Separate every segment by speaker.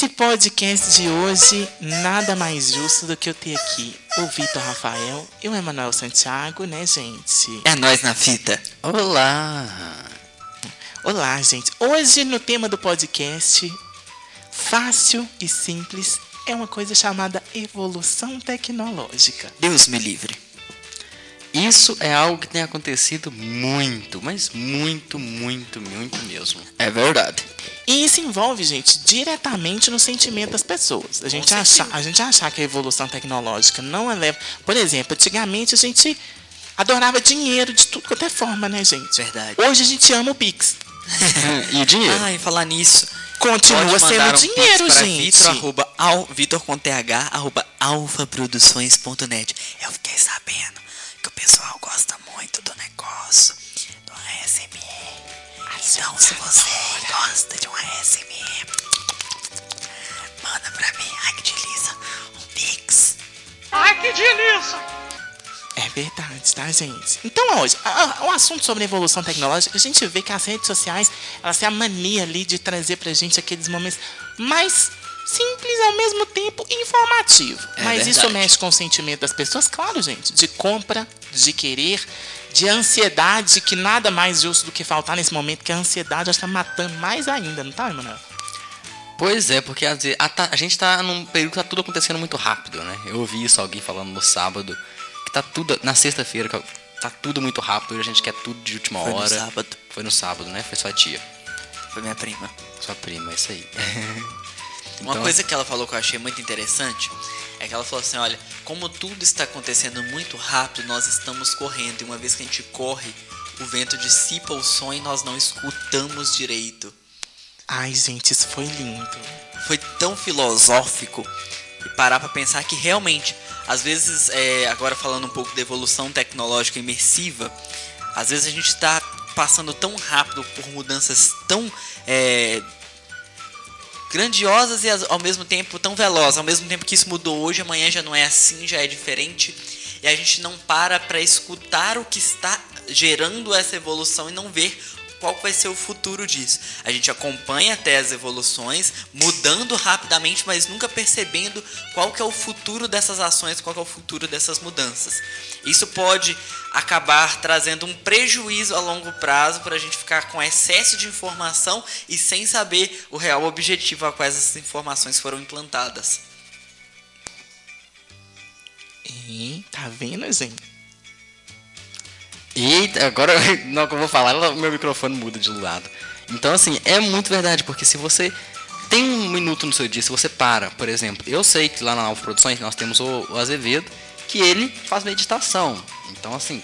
Speaker 1: Nesse podcast de hoje, nada mais justo do que eu ter aqui o Vitor Rafael e o Emanuel Santiago, né, gente?
Speaker 2: É nós na fita.
Speaker 3: Olá!
Speaker 1: Olá, gente. Hoje, no tema do podcast, fácil e simples, é uma coisa chamada evolução tecnológica.
Speaker 2: Deus me livre.
Speaker 3: Isso é algo que tem acontecido muito, mas muito, muito, muito mesmo.
Speaker 2: É verdade.
Speaker 1: E isso envolve, gente, diretamente no sentimento das pessoas. A gente, achar, a gente achar que a evolução tecnológica não eleva. Por exemplo, antigamente a gente adorava dinheiro de tudo quanto é forma, né, gente?
Speaker 2: Verdade.
Speaker 1: Hoje a gente ama o Pix.
Speaker 3: e o dinheiro?
Speaker 2: Ai, falar nisso.
Speaker 1: Continua
Speaker 2: pode
Speaker 1: sendo
Speaker 2: um
Speaker 1: dinheiro,
Speaker 2: pix para
Speaker 1: gente.
Speaker 2: Vitor, arroba, al, Vitor com th, arroba alfaproduções.net. Eu fiquei sabendo que o pessoal gosta muito do negócio do ASMR. Então, se você gosta de um ASMR, manda pra mim. Ai, que delícia. Um pix.
Speaker 1: É verdade, tá, gente? Então, hoje, a- a- o assunto sobre evolução tecnológica, a gente vê que as redes sociais, elas têm a mania ali de trazer pra gente aqueles momentos mais simples e ao mesmo tempo informativo.
Speaker 2: É
Speaker 1: Mas isso
Speaker 2: verdade.
Speaker 1: mexe com o sentimento das pessoas, claro, gente, de compra, de querer, de ansiedade, que nada mais justo do que faltar nesse momento, que a ansiedade está matando mais ainda, não tá, Emanuel?
Speaker 3: Pois é, porque vezes, a, tá- a gente tá num período que tá tudo acontecendo muito rápido, né? Eu ouvi isso alguém falando no sábado, que tá tudo. Na sexta-feira, que tá tudo muito rápido e a gente quer tudo de última
Speaker 2: Foi no
Speaker 3: hora.
Speaker 2: sábado.
Speaker 3: Foi no sábado, né? Foi sua tia.
Speaker 2: Foi minha prima.
Speaker 3: Sua prima, isso aí.
Speaker 2: Uma
Speaker 3: Então-
Speaker 2: coisa que ela falou que eu achei muito interessante é que ela falou assim: olha, como tudo está acontecendo muito rápido, nós estamos correndo. E uma vez que a gente corre, o vento dissipa o som e nós não escutamos direito.
Speaker 1: Ai, gente, isso foi lindo.
Speaker 2: Foi tão filosófico e parar pra pensar que realmente, às vezes, é, agora falando um pouco da evolução tecnológica imersiva, às vezes a gente está passando tão rápido por mudanças tão é, grandiosas e ao mesmo tempo tão velozes. Ao mesmo tempo que isso mudou hoje, amanhã já não é assim, já é diferente. E a gente não para para escutar o que está gerando essa evolução e não ver qual vai ser o futuro disso. A gente acompanha até as evoluções, mudando rapidamente, mas nunca percebendo qual que é o futuro dessas ações, qual que é o futuro dessas mudanças. Isso pode acabar trazendo um prejuízo a longo prazo para a gente ficar com excesso de informação e sem saber o real objetivo a quais essas informações foram implantadas.
Speaker 1: Tá vendo, gente?
Speaker 3: Eita, agora hora que eu vou falar, meu microfone muda de lado. Então, assim, é muito verdade, porque se você tem um minuto no seu dia, se você para, por exemplo, eu sei que lá na Alfa Produções nós temos o, o Azevedo, que ele faz meditação. Então, assim,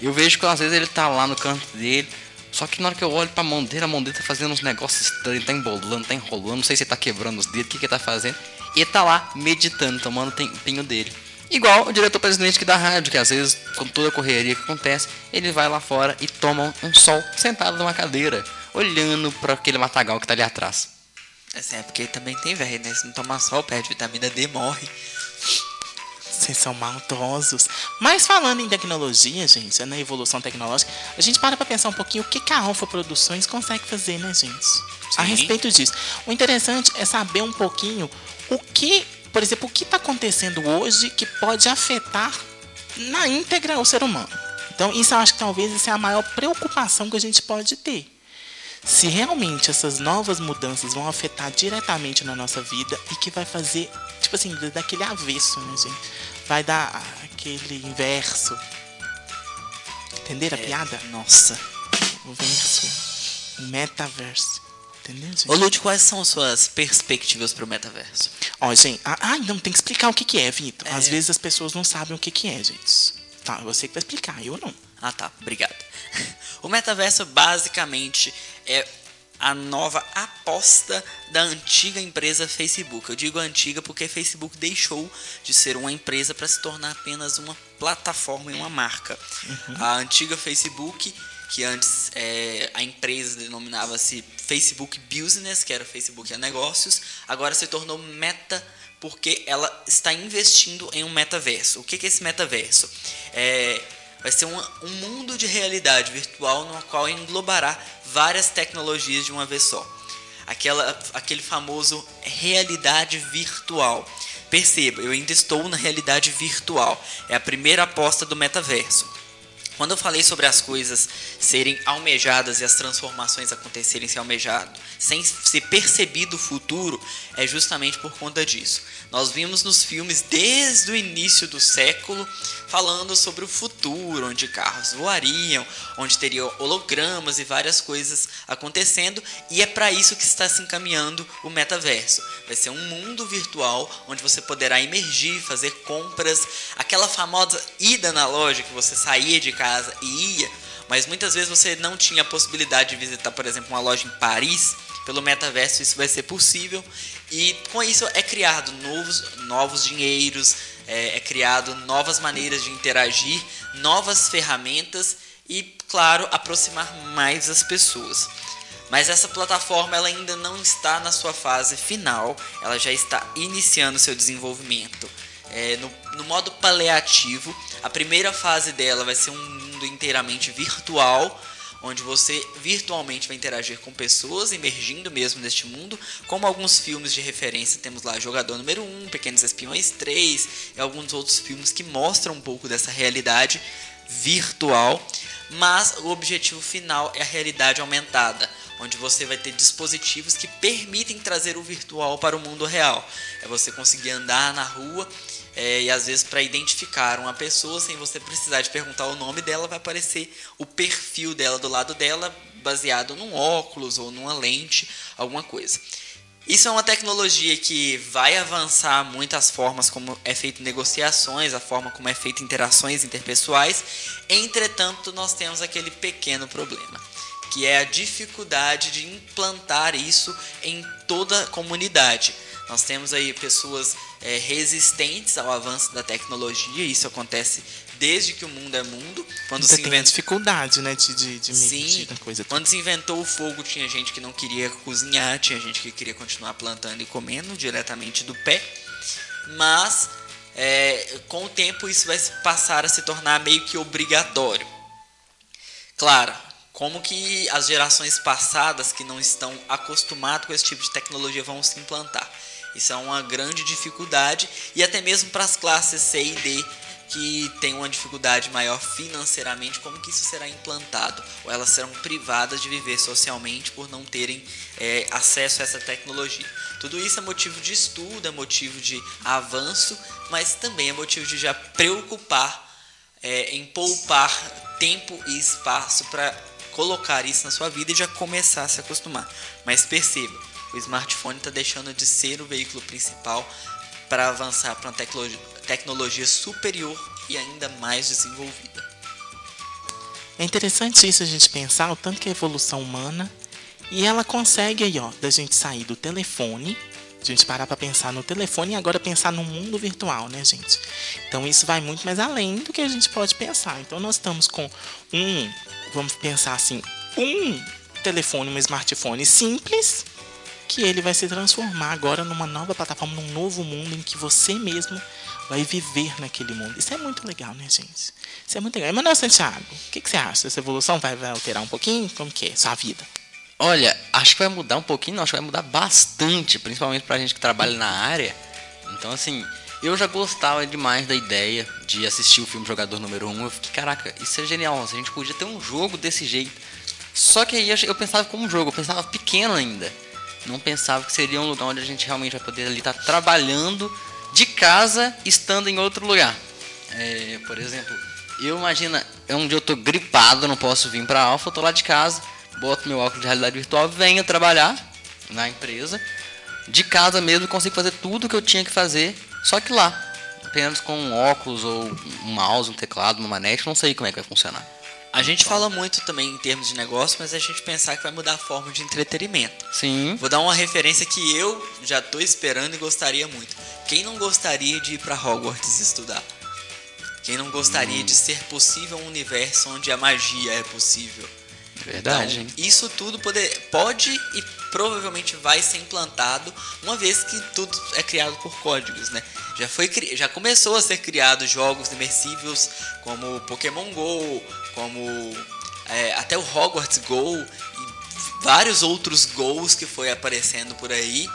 Speaker 3: eu vejo que às vezes ele tá lá no canto dele, só que na hora que eu olho pra mão dele, a mão dele tá fazendo uns negócios estranhos, tá embolando, tá enrolando, não sei se ele tá quebrando os dedos, o que que ele tá fazendo. E ele tá lá meditando, tomando o tempinho dele. Igual o diretor-presidente aqui da rádio, que às vezes, com toda a correria que acontece, ele vai lá fora e toma um sol sentado numa cadeira, olhando para aquele matagal que tá ali atrás.
Speaker 2: Assim, é porque também tem velho, né? Se não tomar sol, perde vitamina D, morre.
Speaker 1: Vocês são maldosos. Mas falando em tecnologia, gente, na evolução tecnológica, a gente para pra pensar um pouquinho o que, que a Alfa Produções consegue fazer, né, gente? A
Speaker 2: Sim.
Speaker 1: respeito disso. O interessante é saber um pouquinho o que, por exemplo, o que está acontecendo hoje que pode afetar na íntegra o ser humano. Então, isso eu acho que talvez essa é a maior preocupação que a gente pode ter. Se realmente essas novas mudanças vão afetar diretamente na nossa vida e que vai fazer, tipo assim, daquele avesso, né, gente? Vai dar aquele inverso. Entenderam a piada?
Speaker 2: Nossa.
Speaker 1: O verso. O metaverso. Entendeu?
Speaker 2: Ô, Lute, quais são suas perspectivas pro metaverso?
Speaker 1: Ó, gente, ah, ah, não, tem que explicar o que, que é, Vitor. Às
Speaker 2: É.
Speaker 1: vezes as pessoas não sabem o que, que é, gente. Tá, você que vai explicar, eu não.
Speaker 2: Ah, tá. Obrigado. O metaverso basicamente é a nova aposta da antiga empresa Facebook. Eu digo antiga porque Facebook deixou de ser uma empresa para se tornar apenas uma plataforma e uma marca. A antiga Facebook, que antes é, a empresa denominava-se Facebook Business, que era Facebook a negócios, agora se tornou Meta porque ela está investindo em um metaverso. O que é esse metaverso? É, vai ser um, um mundo de realidade virtual no qual englobará várias tecnologias de uma vez só. aquela, aquele famoso realidade virtual. Perceba, eu ainda estou na realidade virtual. É a primeira aposta do metaverso. Quando eu falei sobre as coisas serem almejadas e as transformações acontecerem sem almejado, sem ser percebido o futuro, é justamente por conta disso. Nós vimos nos filmes desde o início do século falando sobre o futuro, onde carros voariam, onde teriam hologramas e várias coisas acontecendo, e é para isso que está se encaminhando o metaverso. Vai ser um mundo virtual onde você poderá emergir, fazer compras, aquela famosa ida na loja que você saía de casa e ia, mas muitas vezes você não tinha a possibilidade de visitar, por exemplo, uma loja em Paris pelo metaverso isso vai ser possível e com isso é criado novos, novos dinheiros, é, é criado novas maneiras de interagir, novas ferramentas e, claro, aproximar mais as pessoas. Mas essa plataforma ela ainda não está na sua fase final, ela já está iniciando seu desenvolvimento. É, no, no modo paliativo, a primeira fase dela vai ser um mundo inteiramente virtual, onde você virtualmente vai interagir com pessoas, emergindo mesmo neste mundo, como alguns filmes de referência, temos lá Jogador Número 1, Pequenos Espiões 3 e alguns outros filmes que mostram um pouco dessa realidade virtual, mas o objetivo final é a realidade aumentada, onde você vai ter dispositivos que permitem trazer o virtual para o mundo real. É você conseguir andar na rua é, e às vezes para identificar uma pessoa sem você precisar de perguntar o nome dela, vai aparecer o perfil dela do lado dela, baseado num óculos ou numa lente, alguma coisa. Isso é uma tecnologia que vai avançar muitas formas como é feito negociações, a forma como é feito interações interpessoais. Entretanto, nós temos aquele pequeno problema, que é a dificuldade de implantar isso em toda a comunidade. Nós temos aí pessoas é, resistentes ao avanço da tecnologia, isso acontece desde que o mundo é mundo.
Speaker 1: Quando Você se inventou dificuldade, né, de, de, de
Speaker 2: Sim, coisa. Quando se inventou o fogo, tinha gente que não queria cozinhar, tinha gente que queria continuar plantando e comendo diretamente do pé. Mas é, com o tempo isso vai passar a se tornar meio que obrigatório. Claro, como que as gerações passadas que não estão acostumadas com esse tipo de tecnologia vão se implantar. Isso é uma grande dificuldade e até mesmo para as classes C e D que têm uma dificuldade maior financeiramente, como que isso será implantado? Ou elas serão privadas de viver socialmente por não terem é, acesso a essa tecnologia? Tudo isso é motivo de estudo, é motivo de avanço, mas também é motivo de já preocupar é, em poupar tempo e espaço para colocar isso na sua vida e já começar a se acostumar. Mas perceba, o smartphone está deixando de ser o veículo principal para avançar para uma tecnologia, superior e ainda mais desenvolvida.
Speaker 1: É interessante isso a gente pensar o tanto que a evolução humana e ela consegue aí, ó, da gente sair do telefone, a gente parar para pensar no telefone e agora pensar no mundo virtual, né, gente? Então isso vai muito mais além do que a gente pode pensar. Então nós estamos com um, vamos pensar assim, um telefone, um smartphone simples que ele vai se transformar agora numa nova plataforma, num novo mundo em que você mesmo vai viver naquele mundo. Isso é muito legal, né, gente? Isso é muito legal. Emanuel Santiago, o que, que, você acha? Essa evolução vai, vai alterar um pouquinho? Como que é sua vida?
Speaker 3: Olha, acho que vai mudar um pouquinho, não, acho que vai mudar bastante, principalmente pra gente que trabalha na área. Então, assim, eu já gostava demais da ideia de assistir o filme Jogador Número 1. Eu fiquei, caraca, isso é genial, a gente podia ter um jogo desse jeito. Só que aí eu pensava como um jogo, eu pensava pequeno ainda não pensava que seria um lugar onde a gente realmente vai poder ali estar tá trabalhando de casa, estando em outro lugar. É, por exemplo, eu imagino, é onde eu tô gripado, não posso vir para Alfa, eu tô lá de casa, boto meu óculos de realidade virtual, venho trabalhar na empresa, de casa mesmo consigo fazer tudo que eu tinha que fazer, só que lá, apenas com um óculos ou um mouse, um teclado, uma manete, não sei como é que vai funcionar.
Speaker 2: A gente fala muito também em termos de negócio, mas a gente pensar que vai mudar a forma de entretenimento.
Speaker 3: Sim.
Speaker 2: Vou dar uma referência que eu já estou esperando e gostaria muito. Quem não gostaria de ir para Hogwarts estudar? Quem não gostaria hum. de ser possível um universo onde a magia é possível?
Speaker 3: Verdade.
Speaker 2: Então, isso tudo poder, pode e provavelmente vai ser implantado uma vez que tudo é criado por códigos, né? Já foi já começou a ser criado jogos imersivos como Pokémon Go, como é, até o Hogwarts Go e vários outros gols que foi aparecendo por aí,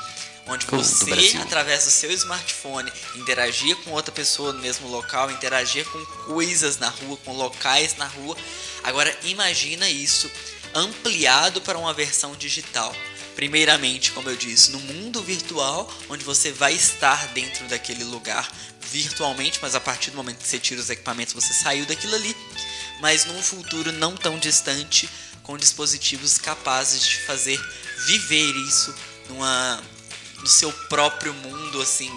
Speaker 2: onde
Speaker 3: do
Speaker 2: você,
Speaker 3: Brasil.
Speaker 2: através do seu smartphone, interagia com outra pessoa no mesmo local, interagia com coisas na rua, com locais na rua. Agora imagina isso ampliado para uma versão digital. Primeiramente, como eu disse, no mundo virtual, onde você vai estar dentro daquele lugar virtualmente, mas a partir do momento que você tira os equipamentos, você saiu daquilo ali. Mas num futuro não tão distante, com dispositivos capazes de fazer viver isso numa no seu próprio mundo assim,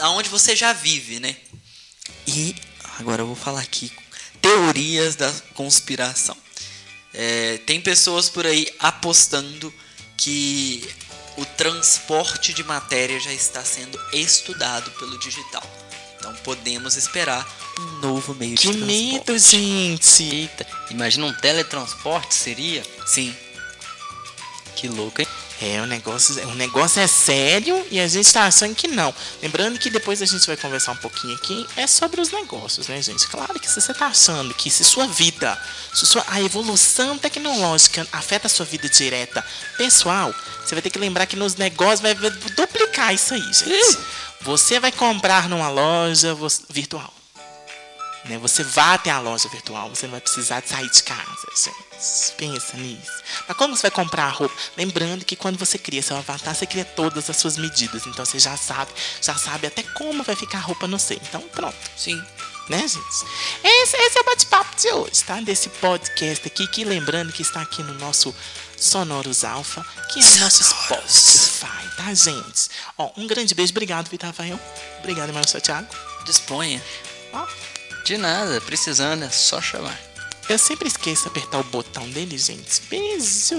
Speaker 2: aonde você já vive, né? E agora eu vou falar aqui teorias da conspiração. É, tem pessoas por aí apostando que o transporte de matéria já está sendo estudado pelo digital. Então podemos esperar um novo meio
Speaker 1: Que
Speaker 2: de transporte.
Speaker 1: medo, gente.
Speaker 3: Eita, imagina um teletransporte seria?
Speaker 2: Sim.
Speaker 3: Que louco, hein?
Speaker 1: É, o negócio, o negócio é sério e a gente tá achando que não. Lembrando que depois a gente vai conversar um pouquinho aqui, é sobre os negócios, né, gente? Claro que se você tá achando que se sua vida, se sua, a evolução tecnológica afeta a sua vida direta pessoal, você vai ter que lembrar que nos negócios vai duplicar isso aí, gente. Você vai comprar numa loja virtual. Né? Você vai até a loja virtual, você não vai precisar de sair de casa, gente. Pensa nisso. Mas como você vai comprar a roupa? Lembrando que quando você cria seu avatar, você cria todas as suas medidas. Então você já sabe, já sabe até como vai ficar a roupa no seu. Então pronto,
Speaker 2: Sim.
Speaker 1: né, gente? Esse, esse é o bate-papo de hoje, tá? Desse podcast aqui, que lembrando que está aqui no nosso Sonoros Alpha, que é o nosso Spotify, tá, gente? Ó, um grande beijo, obrigado, Vitor Rafael. Obrigado, Marcelo Thiago.
Speaker 2: Disponha.
Speaker 1: Ó,
Speaker 3: De nada, precisando é só chamar.
Speaker 1: Eu sempre esqueço de apertar o botão dele, gente. Beijo!